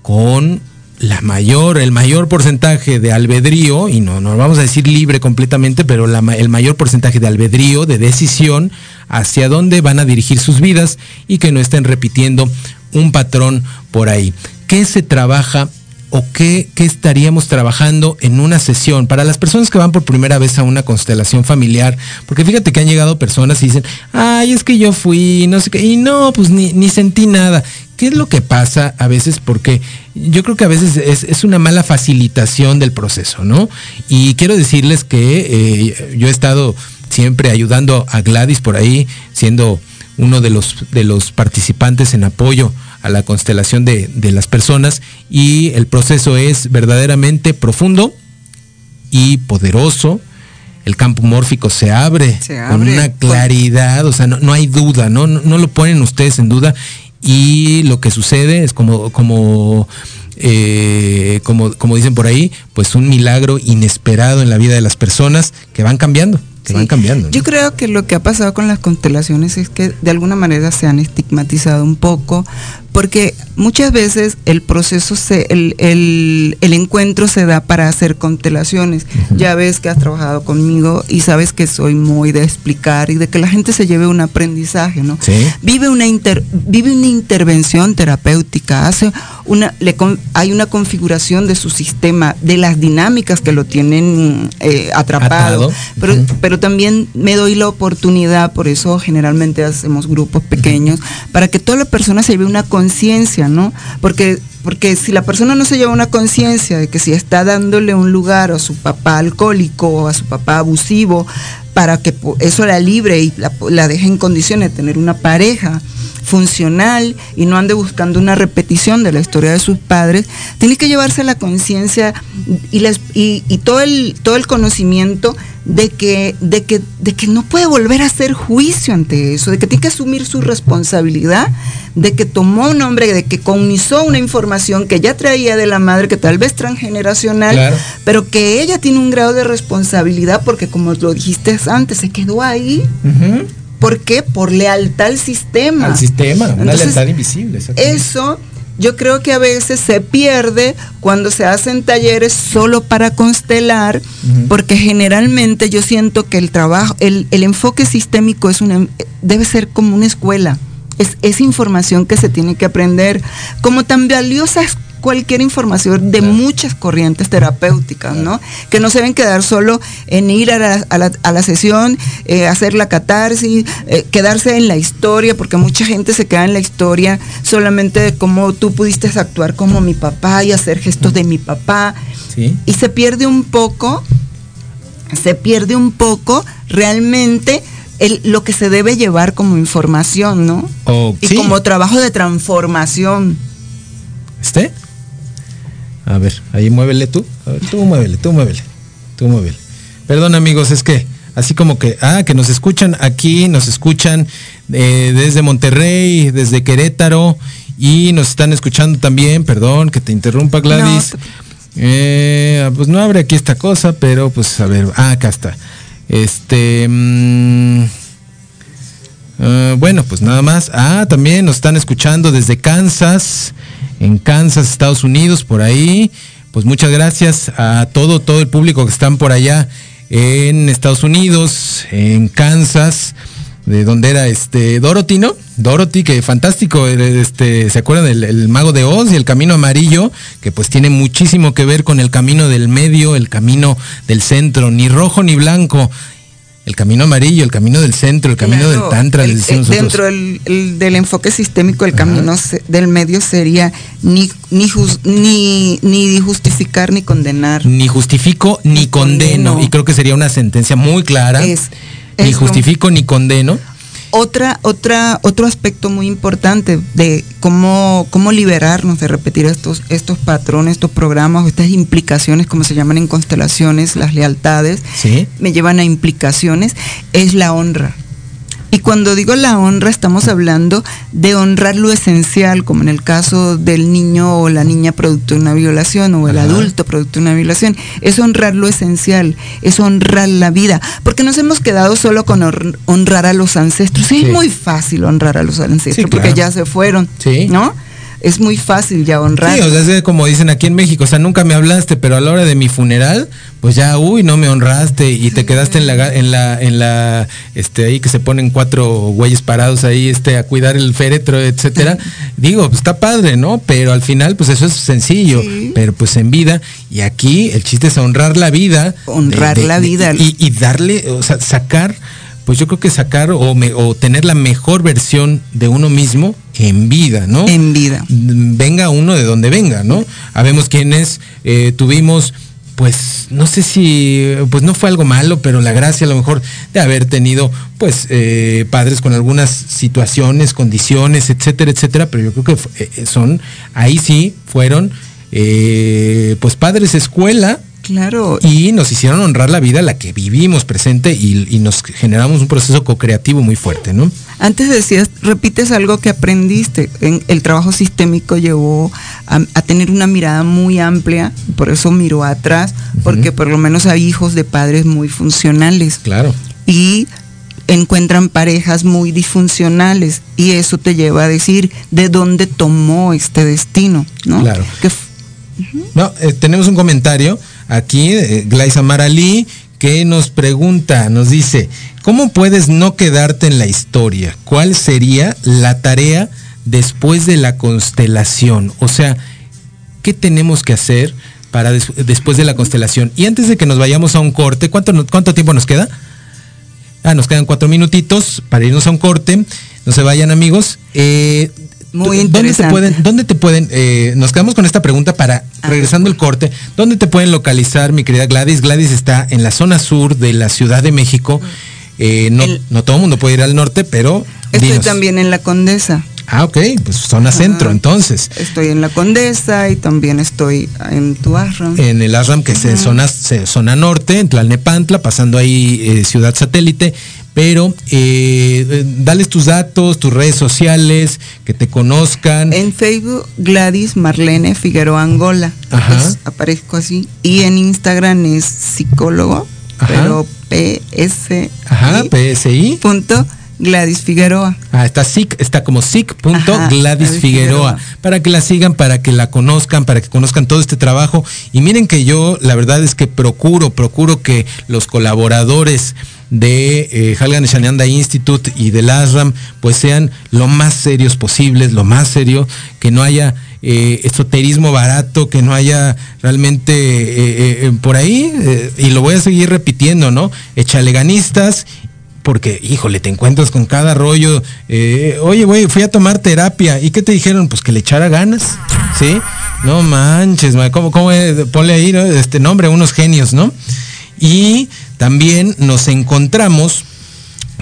con la mayor, el mayor porcentaje de albedrío, y no, no vamos a decir libre completamente, pero el mayor porcentaje de albedrío, de decisión, hacia dónde van a dirigir sus vidas y que no estén repitiendo un patrón por ahí. ¿Qué se trabaja o qué, qué, estaríamos trabajando en una sesión para las personas que van por primera vez a una constelación familiar? Porque fíjate que han llegado personas y dicen, ay, es que yo fui, no sé qué, y no, pues ni, ni sentí nada. ¿Qué es lo que pasa a veces? Porque yo creo que a veces es, una mala facilitación del proceso, ¿no? Y quiero decirles que eh, yo he estado siempre ayudando a Gladys por ahí, siendo uno de los, de los participantes en apoyo a la constelación de, las personas y el proceso es verdaderamente profundo y poderoso. El campo mórfico se abre, con una claridad, o sea, no, hay duda, ¿no? ¿no? lo ponen ustedes en duda y lo que sucede es como, como, eh, como, como dicen por ahí, pues un milagro inesperado en la vida de las personas que van cambiando van cambiando. Yo creo que lo que ha pasado con las constelaciones es que de alguna manera se han estigmatizado un poco, porque muchas veces el proceso, se, el, el, encuentro se da para hacer constelaciones. Ya ves que has trabajado conmigo y sabes que soy muy de explicar y de que la gente se lleve un aprendizaje, ¿no? Vive, una inter, vive una intervención terapéutica, hace una, le, hay una configuración de su sistema, de las dinámicas que lo tienen eh, atrapado, pero, pero también me doy la oportunidad, por eso generalmente hacemos grupos pequeños, para que toda la persona se lleve una conciencia, ¿no? Porque porque si la persona no se lleva una conciencia de que si está dándole un lugar a su papá alcohólico o a su papá abusivo, para que eso la libre y la, la deje en condiciones de tener una pareja, funcional y no ande buscando una repetición de la historia de sus padres, tiene que llevarse la conciencia y, y, todo, el, todo el conocimiento de que, de, que, de que no puede volver a hacer juicio ante eso, de que tiene que asumir su responsabilidad, de que tomó un hombre, de que cognizó una información que ya traía de la madre, que tal vez transgeneracional, pero que ella tiene un grado de responsabilidad porque como lo dijiste antes, se quedó ahí. ¿Por qué? Por lealtad al sistema. Al sistema, una lealtad invisible. Eso yo creo que a veces se pierde cuando se hacen talleres solo para constelar, porque generalmente yo siento que el trabajo, el, enfoque sistémico es una, debe ser como una escuela. Es, es información que se tiene que aprender. Como tan valiosa cualquier información de muchas corrientes terapéuticas, ¿no? Que no se deben quedar solo en ir a la, sesión, eh, hacer la catarsis, eh, quedarse en la historia, porque mucha gente se queda en la historia solamente de cómo tú pudiste actuar como mi papá y hacer gestos de mi papá. Y se pierde un poco, se pierde un poco realmente el, lo que se debe llevar como información, ¿no? y como trabajo de transformación. ¿Este? A ver, ahí muévele tú. A ver, tú muévele, tú muévele. Tú muévele. Perdón amigos, es que así como que, ah, que nos escuchan aquí, nos escuchan eh, desde Monterrey, desde Querétaro y nos están escuchando también, perdón que te interrumpa Gladys. Eh, pues no abre aquí esta cosa, pero pues a ver, ah, acá está. Este... Mm, ah, bueno, pues nada más. Ah, también nos están escuchando desde Kansas, en Kansas, Estados Unidos, por ahí. Pues muchas gracias a todo, todo el público que están por allá en Estados Unidos, en Kansas, de donde era este Dorothy, ¿no? Dorothy, que fantástico, este, ¿se acuerdan del mago de Oz y el camino amarillo? Que pues tiene muchísimo que ver con el camino del medio, el camino del centro, ni rojo ni blanco. El camino amarillo, el camino del centro, el camino del tantra. dentro del, enfoque sistémico, el camino del medio sería ni, ni, ni, justificar ni condenar. Ni justifico ni, condeno. Y creo que sería una sentencia muy clara. Ni justifico ni condeno. Otra, otra, otro aspecto muy importante de cómo, cómo liberarnos de repetir estos, estos patrones, estos programas, estas implicaciones, como se llaman en constelaciones, las lealtades, me llevan a implicaciones, es la honra. Y cuando digo la honra, estamos hablando de honrar lo esencial, como en el caso del niño o la niña producto de una violación o el adulto producto de una violación. Es honrar lo esencial, es honrar la vida. Porque nos hemos quedado solo con honrar a los ancestros. es muy fácil honrar a los ancestros porque ya se fueron, ¿no? Es muy fácil ya honrar. Sí, o sea, es como dicen aquí en México, o sea, nunca me hablaste, pero a la hora de mi funeral, pues ya, uy, no me honraste y te quedaste en la, en la, en la, este, ahí que se ponen cuatro güeyes parados ahí, este, a cuidar el féretro, etcétera. Digo, pues está padre, ¿no? Pero al final, pues eso es sencillo, pero pues en vida, y aquí el chiste es honrar la vida. Honrar la vida. y, y darle, o sea, sacar pues yo creo que sacar o, tener la mejor versión de uno mismo en vida, ¿no? En vida. Venga uno de donde venga, ¿no? Habemos quienes eh, tuvimos pues no sé si, pues no fue algo malo, pero la gracia a lo mejor de haber tenido, pues, eh, padres con algunas situaciones, condiciones, etcétera, etcétera, pero yo creo que eh, son, ahí sí fueron, pues, padres escuela, Claro. Y nos hicieron honrar la vida, la que vivimos presente y, nos generamos un proceso co-creativo muy fuerte, ¿no? Antes decías, repites algo que aprendiste. En, el trabajo sistémico llevó a, tener una mirada muy amplia, por eso miró atrás, porque por lo menos hay hijos de padres muy funcionales. Claro. Y encuentran parejas muy disfuncionales y eso te lleva a decir de dónde tomó este destino, ¿no? Claro. No, eh, tenemos un comentario aquí, eh, Glaisa Maralí, que nos pregunta, nos dice, ¿cómo puedes no quedarte en la historia? ¿Cuál sería la tarea después de la constelación? O sea, ¿qué tenemos que hacer para después de la constelación? Y antes de que nos vayamos a un corte, ¿cuánto, tiempo nos queda? Ah, nos quedan cuatro minutitos para irnos a un corte. No se vayan amigos. Eh, muy ¿Dónde te pueden, dónde te pueden, eh, nos quedamos con esta pregunta para, regresando el corte, ¿dónde te pueden localizar, mi querida Gladys? Gladys está en la zona sur de la Ciudad de México. Eh, no, no todo el mundo puede ir al norte, pero. Estoy también en la Condesa. Ah, ok, pues zona centro, entonces. Estoy en la Condesa y también estoy en tu Ashram. En el Ashram, que es zona, zona norte, en Tlalnepantla, pasando ahí eh, Ciudad Satélite pero eh, dales tus datos, tus redes sociales, que te conozcan. En Facebook, Gladys Marlene Figueroa Angola. Ajá. aparezco así. Y en Instagram es psicólogo, pero PS. Ajá, PSI. Punto. Gladys Figueroa. Ah, está SIC, está como SIC.Gladys Figueroa. Para que la sigan, para que la conozcan, para que conozcan todo este trabajo. Y miren que yo, la verdad es que procuro, procuro que los colaboradores de eh, Halgan Shananda Institute y del ASRAM pues sean lo más serios posibles, lo más serio, que no haya eh, esoterismo barato, que no haya realmente eh, eh, por ahí, y lo voy a seguir repitiendo, ¿no? Echaleganistas porque, híjole, te encuentras con cada rollo. Oye, güey, fui a tomar terapia. ¿Y qué te dijeron? Pues que le echara ganas, ¿sí? No manches, ¿cómo, cómo ponle ahí, Este nombre, unos genios, ¿no? Y también nos encontramos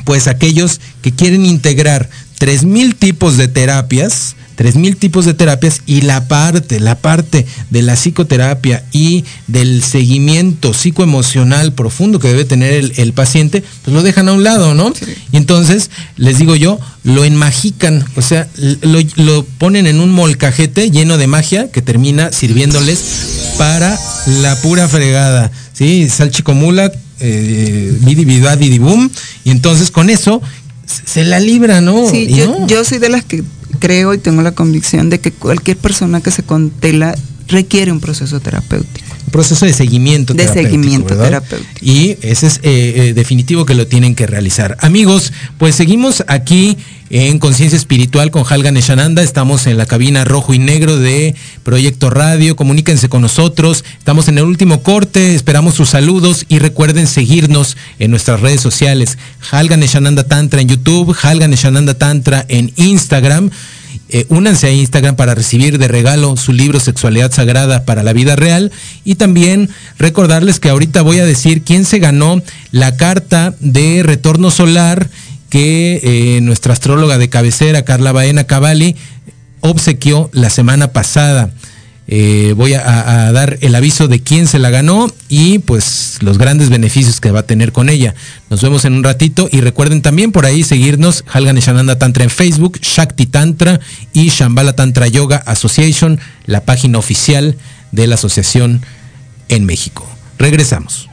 pues aquellos que quieren integrar 3.000 tipos de terapias, 3.000 tipos de terapias y la parte, la parte de la psicoterapia y del seguimiento psicoemocional profundo que debe tener el, paciente, pues lo dejan a un lado, ¿no? Y entonces, les digo yo, lo enmagican, o sea, lo, lo, ponen en un molcajete lleno de magia que termina sirviéndoles para la pura fregada, ¿sí? Salchicomula, eh, bidi boom, y entonces con eso se la libra, ¿no? Sí, yo, yo soy de las que creo y tengo la convicción de que cualquier persona que se contela requiere un proceso terapéutico. Un proceso de seguimiento de seguimiento terapéutico. Y ese es eh, eh, definitivo que lo tienen que realizar. Amigos, pues seguimos aquí en Conciencia Espiritual con Halgan Eshananda. Estamos en la cabina rojo y negro de Proyecto Radio. Comuníquense con nosotros. Estamos en el último corte. Esperamos sus saludos y recuerden seguirnos en nuestras redes sociales. Halgan Eshananda Tantra en YouTube, Halgan Eshananda Tantra en Instagram. Eh, únanse a Instagram para recibir de regalo su libro Sexualidad Sagrada para la Vida Real. Y también recordarles que ahorita voy a decir quién se ganó la carta de retorno solar que eh, nuestra astróloga de cabecera, Carla Baena Cavalli, obsequió la semana pasada. Eh, voy a, dar el aviso de quién se la ganó y pues los grandes beneficios que va a tener con ella. Nos vemos en un ratito y recuerden también por ahí seguirnos Halgan Shananda Tantra en Facebook, Shakti Tantra y Shambhala Tantra Yoga Association, la página oficial de la asociación en México. Regresamos.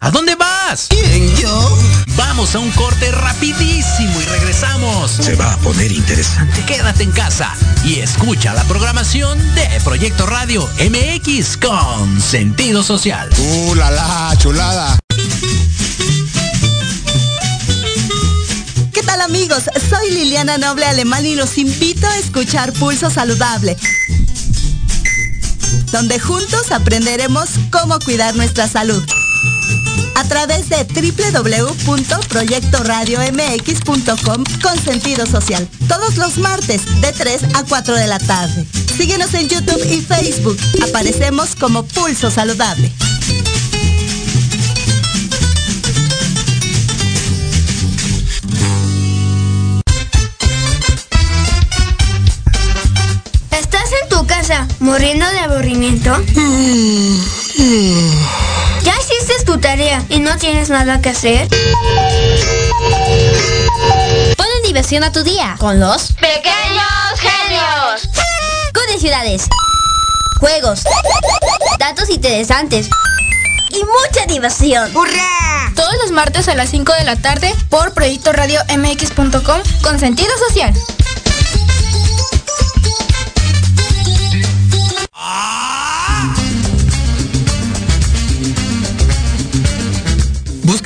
¿A dónde vas? ¿Quién, yo? Vamos a un corte rapidísimo y regresamos. Se va a poner interesante. Quédate en casa y escucha la programación de Proyecto Radio MX con sentido social. ¡Uh, la, la chulada! ¿Qué tal amigos? Soy Liliana Noble Alemán y los invito a escuchar Pulso Saludable donde juntos aprenderemos cómo cuidar nuestra salud a través de www.proyectoradiomx.com con sentido social. Todos los martes de 3 a 4 de la tarde. Síguenos en YouTube y Facebook. Aparecemos como Pulso Saludable. ¿Estás en tu casa muriendo de aburrimiento? ¿Ya tu tarea y no tienes nada que hacer? Ponle diversión a tu día con los pequeños genios. ciudades, juegos, datos interesantes y mucha diversión. ¡Hurra! Todos los martes a las 5 de la tarde por Proyecto Radio MX.com con sentido social.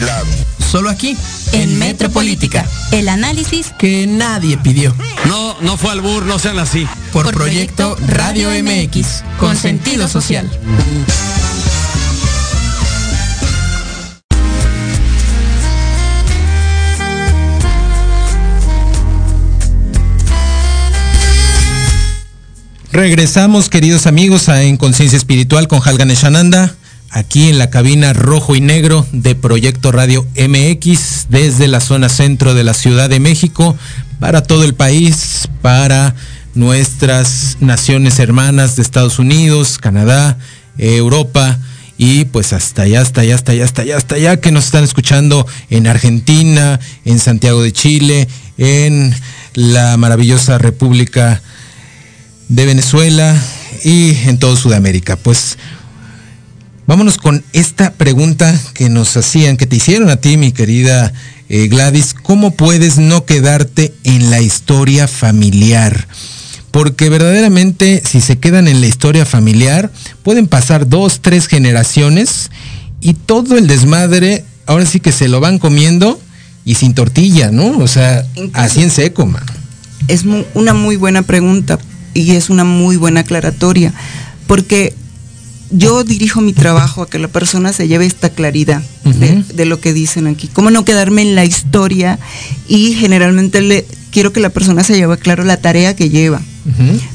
lado. Solo aquí, en, Metropolítica. El análisis que nadie pidió. No, no fue al bur, no sean así. Por, proyecto, Radio MX, con sentido social. Regresamos, queridos amigos, a En Conciencia Espiritual con Halgan Eshananda, aquí en la cabina rojo y negro de Proyecto Radio MX, desde la zona centro de la Ciudad de México, para todo el país, para nuestras naciones hermanas de Estados Unidos, Canadá, Europa, y pues hasta allá, hasta allá, hasta allá, hasta allá, hasta allá, que nos están escuchando en Argentina, en Santiago de Chile, en la maravillosa República de Venezuela y en todo Sudamérica. Pues vámonos con esta pregunta que nos hacían, que te hicieron a ti, mi querida eh, Gladys. ¿Cómo puedes no quedarte en la historia familiar? porque verdaderamente si se quedan en la historia familiar, pueden pasar dos, tres generaciones y todo el desmadre, ahora sí que se lo van comiendo y sin tortilla, ¿no? O sea, así en seco, man. Es una muy buena pregunta y es una muy buena aclaratoria, porque yo dirijo mi trabajo a que la persona se lleve esta claridad de, de, lo que dicen aquí. Cómo no quedarme en la historia y generalmente le quiero que la persona se lleve claro la tarea que lleva.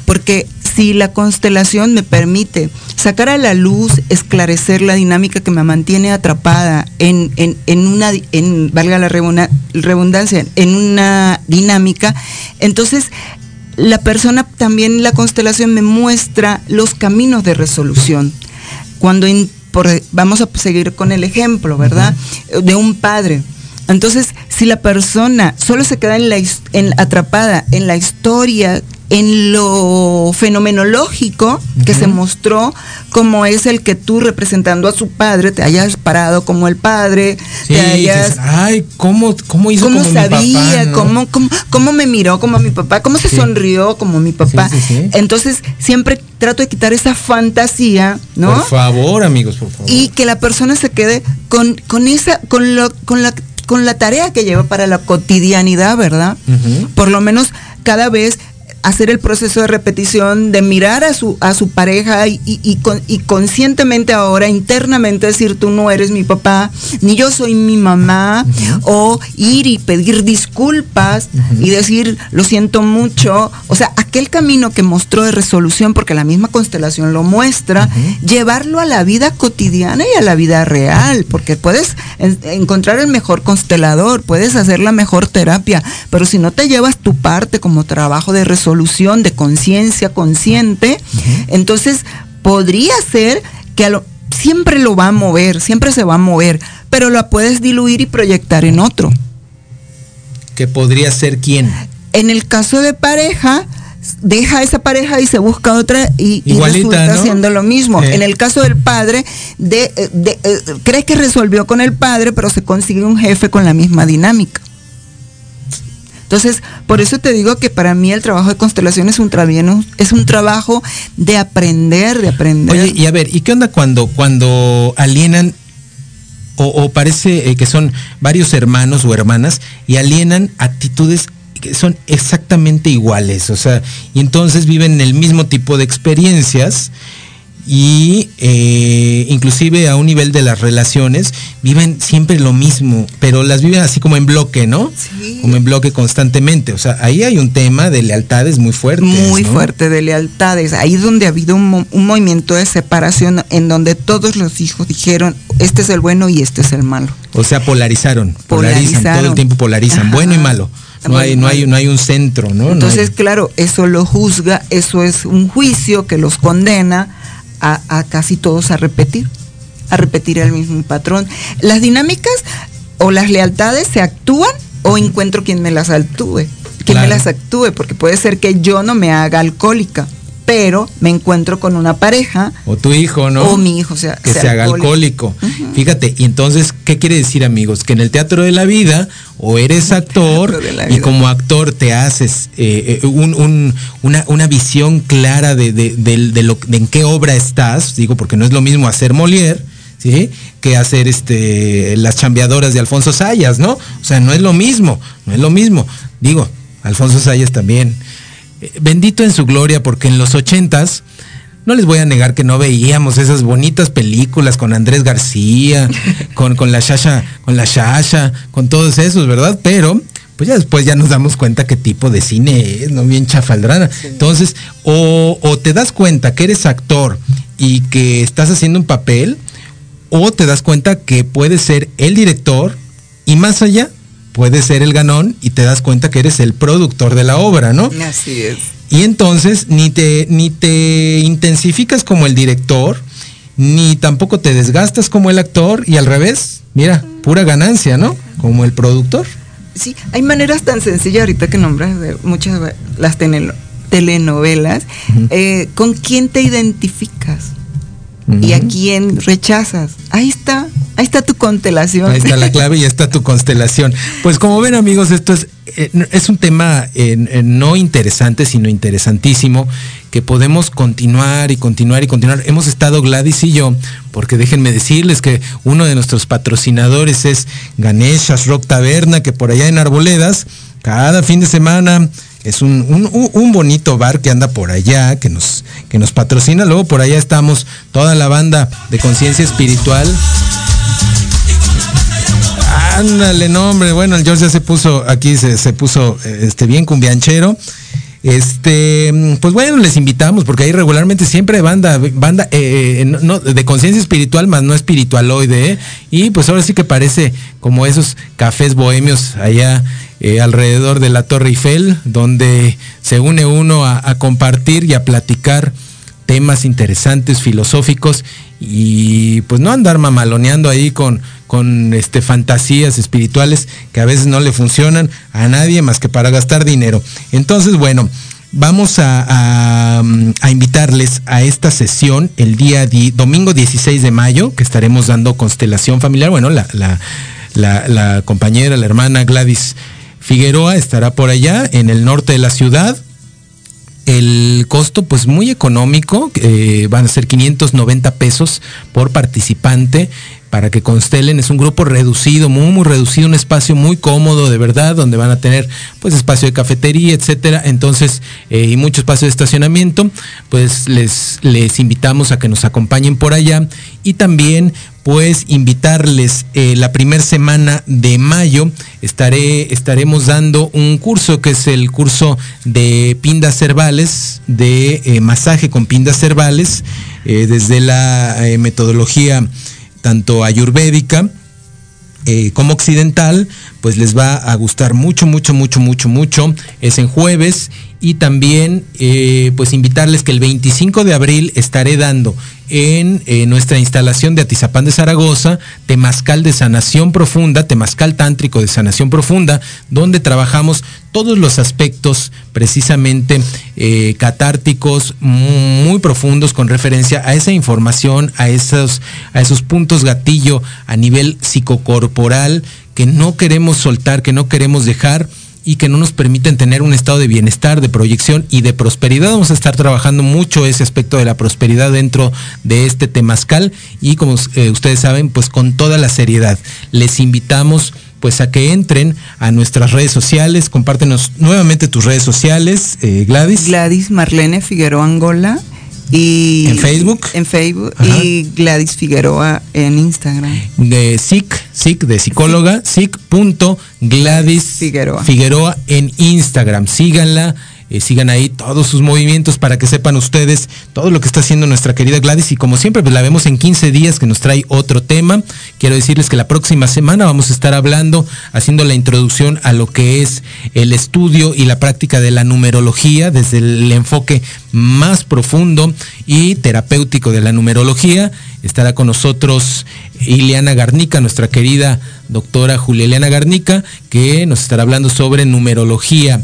Porque si la constelación me permite sacar a la luz, esclarecer la dinámica que me mantiene atrapada en, en, en una, en, valga la redundancia, en una dinámica, entonces la persona también, la constelación me muestra los caminos de resolución. Cuando por, vamos a seguir con el ejemplo, ¿verdad? Uh -huh. De un padre. Entonces, si la persona solo se queda en la, en, atrapada en la historia en lo fenomenológico que uh -huh. se mostró como es el que tú representando a su padre te hayas parado como el padre sí, te hayas ay cómo cómo hizo cómo como sabía mi papá, ¿no? cómo, cómo, cómo me miró como mi papá cómo se Sí. sonrió como mi papá Sí, entonces siempre trato de quitar esa fantasía no Por favor, amigos, por favor. y que la persona se quede con, con esa con lo con la con la tarea que lleva para la cotidianidad verdad por lo menos cada vez hacer el proceso de repetición, de mirar a su, a su pareja y, y- y con- y conscientemente ahora, internamente decir, tú no eres mi papá, ni yo soy mi mamá, o ir y pedir disculpas y decir, lo siento mucho. O sea, aquel camino que mostró de resolución, porque la misma constelación lo muestra, llevarlo a la vida cotidiana y a la vida real, porque puedes en- encontrar el mejor constelador, puedes hacer la mejor terapia, pero si no te llevas tu parte como trabajo de resolución, de conciencia consciente, entonces podría ser que a lo- siempre lo va a mover, siempre se va a mover, pero la puedes diluir y proyectar en otro. Que podría ser quién. En el caso de pareja, deja esa pareja y se busca otra y, y Igualita, resulta ¿no? haciendo lo mismo. Eh. En el caso del padre, de, eh, de- eh, cree que resolvió con el padre, pero se consigue un jefe con la misma dinámica. Entonces, por eso te digo que para mí el trabajo de constelación es un, es un trabajo de aprender, de aprender. Oye, y a ver, ¿y qué onda cuando, cuando alienan o, o parece eh, que son varios hermanos o hermanas y alienan actitudes que son exactamente iguales? O sea, y entonces viven el mismo tipo de experiencias y eh, inclusive a un nivel de las relaciones viven siempre lo mismo, pero las viven así como en bloque, ¿no? Como en bloque constantemente. O sea, ahí hay un tema de lealtades muy fuerte. muy fuerte de lealtades. Ahí es donde ha habido un, mo- un movimiento de separación en donde todos los hijos dijeron, este es el bueno y este es el malo. O sea, polarizaron, polarizan, Polarizaron. todo el tiempo polarizan, Ajá. bueno y malo. No hay, no hay, no hay un centro, ¿no? Entonces, claro, eso lo juzga, eso es un juicio que los condena a, a casi todos a repetir, a repetir el mismo patrón. Las dinámicas o las lealtades se actúan o encuentro quien me las actúe, quien me las actúe, porque puede ser que yo no me haga alcohólica, pero me encuentro con una pareja o tu hijo, ¿no? o mi hijo sea, que sea se haga alcohólico. Fíjate, y entonces, ¿qué quiere decir, amigos? Que en el teatro de la vida, o eres actor, y como actor te haces eh, eh, un- un- una, una visión clara de, de lo, de en qué obra estás, digo, porque no es lo mismo hacer Molière, ¿sí? Que hacer este las chambeadoras de Alfonso Sayas, ¿no? O sea, no es lo mismo, no es lo mismo. Digo, Alfonso Sayas también. Eh, bendito en su gloria, porque en los ochentas, no les voy a negar que no veíamos esas bonitas películas con Andrés García, con, con la Shasha, con la Shasha, con todos esos, ¿verdad? Pero, pues ya después ya nos damos cuenta qué tipo de cine es, ¿no? Bien chafaldrana. Entonces, o, o te das cuenta que eres actor y que estás haciendo un papel, o te das cuenta que puedes ser el director y más allá, puedes ser el ganón y te das cuenta que eres el productor de la obra, ¿no? Así es. Y entonces ni te, ni te intensificas como el director, ni tampoco te desgastas como el actor, y al revés, mira, pura ganancia, ¿no? Como el productor. Sí, hay maneras tan sencillas ahorita que nombras de muchas las telenovelas. eh, ¿Con quién te identificas? ¿Y a quién rechazas? Ahí está. Ahí está tu constelación. Ahí está la clave y ahí está tu constelación. Pues como ven amigos, esto es, eh, es un tema eh, eh, no interesante, sino interesantísimo, que podemos continuar y continuar y continuar. Hemos estado Gladys y yo, porque déjenme decirles que uno de nuestros patrocinadores es Ganeshas Rock Taberna, que por allá en Arboledas, cada fin de semana es un, un, un, bonito bar que anda por allá, que nos, que nos patrocina. Luego por allá estamos toda la banda de conciencia espiritual. Ándale, no, hombre. Bueno, el George ya se puso, aquí se, se puso este, bien cumbianchero. Este, pues bueno, les invitamos porque ahí regularmente siempre banda, banda eh, no, de conciencia espiritual, más no espiritualoide, ¿eh? y pues ahora sí que parece como esos cafés bohemios allá eh, alrededor de la Torre Eiffel, donde se une uno a, compartir y a platicar temas interesantes, filosóficos y pues no andar mamaloneando ahí con, con este, fantasías espirituales que a veces no le funcionan a nadie más que para gastar dinero. Entonces, bueno, vamos a, a, invitarles a esta sesión el día di, domingo 16 de mayo, que estaremos dando constelación familiar. Bueno, la, la, la compañera, la hermana Gladys Figueroa estará por allá en el norte de la ciudad. El costo pues muy económico, eh, van a ser 590 pesos por participante. Para que constelen, es un grupo reducido, muy muy reducido, un espacio muy cómodo de verdad, donde van a tener pues espacio de cafetería, etcétera, entonces, eh, y mucho espacio de estacionamiento, pues les, les invitamos a que nos acompañen por allá. Y también pues invitarles eh, la primera semana de mayo estaré estaremos dando un curso que es el curso de pindas cervales de eh, masaje con pindas cervales eh, desde la metodología tanto ayurvédica como occidental, pues les va a gustar mucho, mucho, mucho, mucho, mucho. Es en jueves y también eh, pues invitarles que el 25 de abril estaré dando en eh, nuestra instalación de Atizapán de Zaragoza, Temazcal de Sanación Profunda, Temazcal Tántrico de Sanación Profunda, donde trabajamos todos los aspectos precisamente eh, catárticos muy, profundos con referencia a esa información, a esos, a esos puntos gatillo a nivel psicocorporal que no queremos soltar, que no queremos dejar y que no nos permiten tener un estado de bienestar, de proyección y de prosperidad. Vamos a estar trabajando mucho ese aspecto de la prosperidad dentro de este temazcal y como eh, ustedes saben, pues con toda la seriedad. Les invitamos pues a que entren a nuestras redes sociales, compártenos nuevamente tus redes sociales, eh, Gladys. Gladys Marlene Figueroa Angola. Y en Facebook. En Facebook. Ajá. Y Gladys Figueroa en Instagram. De SIC, SIC de psicóloga, SIC.Gladys Figueroa. Figueroa en Instagram. Síganla. Eh, sigan ahí todos sus movimientos para que sepan ustedes todo lo que está haciendo nuestra querida Gladys y como siempre pues la vemos en 15 días que nos trae otro tema. Quiero decirles que la próxima semana vamos a estar hablando, haciendo la introducción a lo que es el estudio y la práctica de la numerología desde el enfoque más profundo y terapéutico de la numerología. Estará con nosotros Ileana Garnica, nuestra querida doctora Julia Ileana Garnica, que nos estará hablando sobre numerología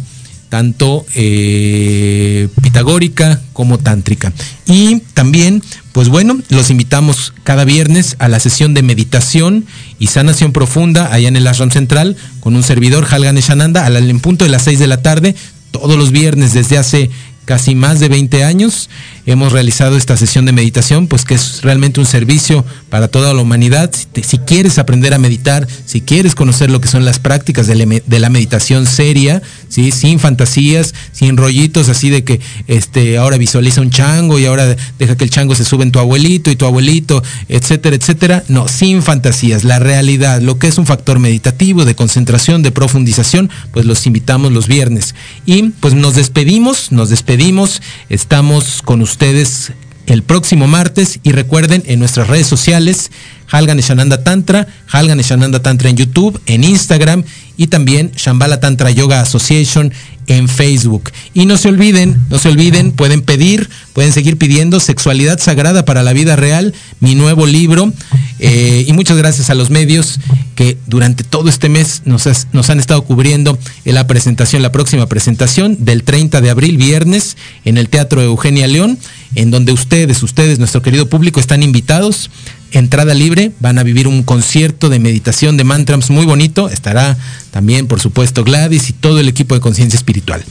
tanto eh, pitagórica como tántrica. Y también, pues bueno, los invitamos cada viernes a la sesión de meditación y sanación profunda allá en el Ashram Central con un servidor, Halgan Eshananda, al en punto de las 6 de la tarde, todos los viernes desde hace casi más de 20 años hemos realizado esta sesión de meditación, pues que es realmente un servicio para toda la humanidad. Si, quieres aprender a meditar, si quieres conocer lo que son las prácticas de, le, de la meditación seria, ¿sí? sin fantasías, sin rollitos así de que este, ahora visualiza un chango y ahora deja que el chango se sube en tu abuelito y tu abuelito, etcétera, etcétera. No, sin fantasías, la realidad, lo que es un factor meditativo, de concentración, de profundización, pues los invitamos los viernes. Y pues nos despedimos, nos despedimos, estamos con ustedes ustedes el próximo martes y recuerden en nuestras redes sociales Halgan Shananda Tantra, Halgan Shananda Tantra en YouTube, en Instagram y también Shambhala Tantra Yoga Association en Facebook. Y no se olviden, no se olviden, pueden pedir, pueden seguir pidiendo Sexualidad Sagrada para la Vida Real, mi nuevo libro. Eh, y muchas gracias a los medios que durante todo este mes nos, nos han estado cubriendo en la presentación, la próxima presentación del 30 de abril, viernes, en el Teatro Eugenia León, en donde ustedes, ustedes, nuestro querido público, están invitados entrada libre, van a vivir un concierto de meditación de mantras muy bonito, estará también por supuesto Gladys y todo el equipo de conciencia espiritual.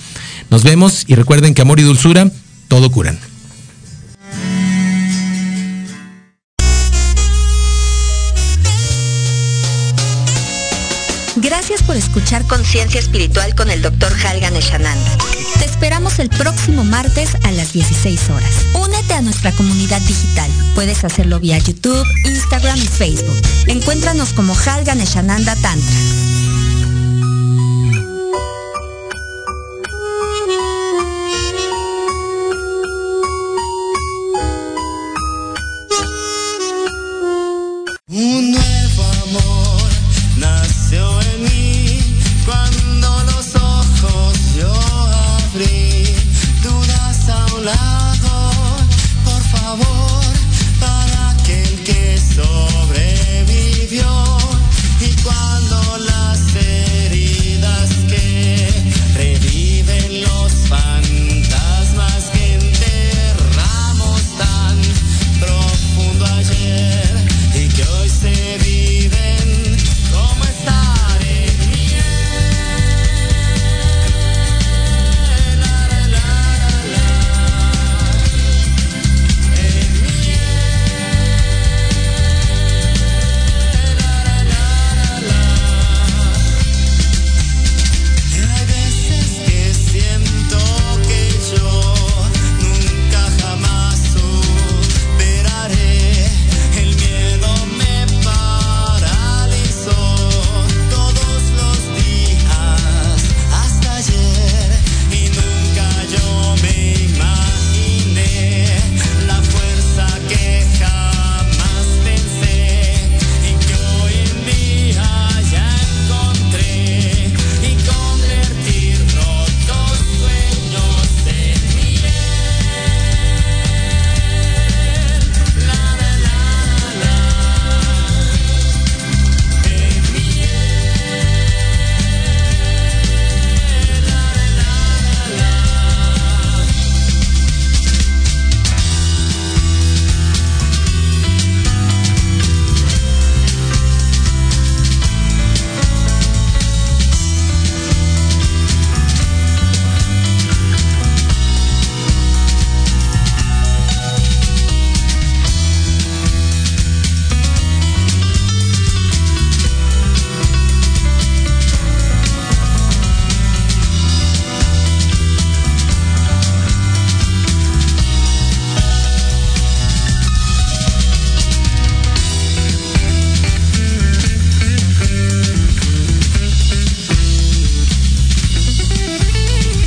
Nos vemos y recuerden que amor y dulzura todo curan. Gracias por escuchar Conciencia Espiritual con el Dr. Halgan Eshananda. Te esperamos el próximo martes a las 16 horas. Únete a nuestra comunidad digital. Puedes hacerlo vía YouTube, Instagram y Facebook. Encuéntranos como Halgan Eshananda Tantra.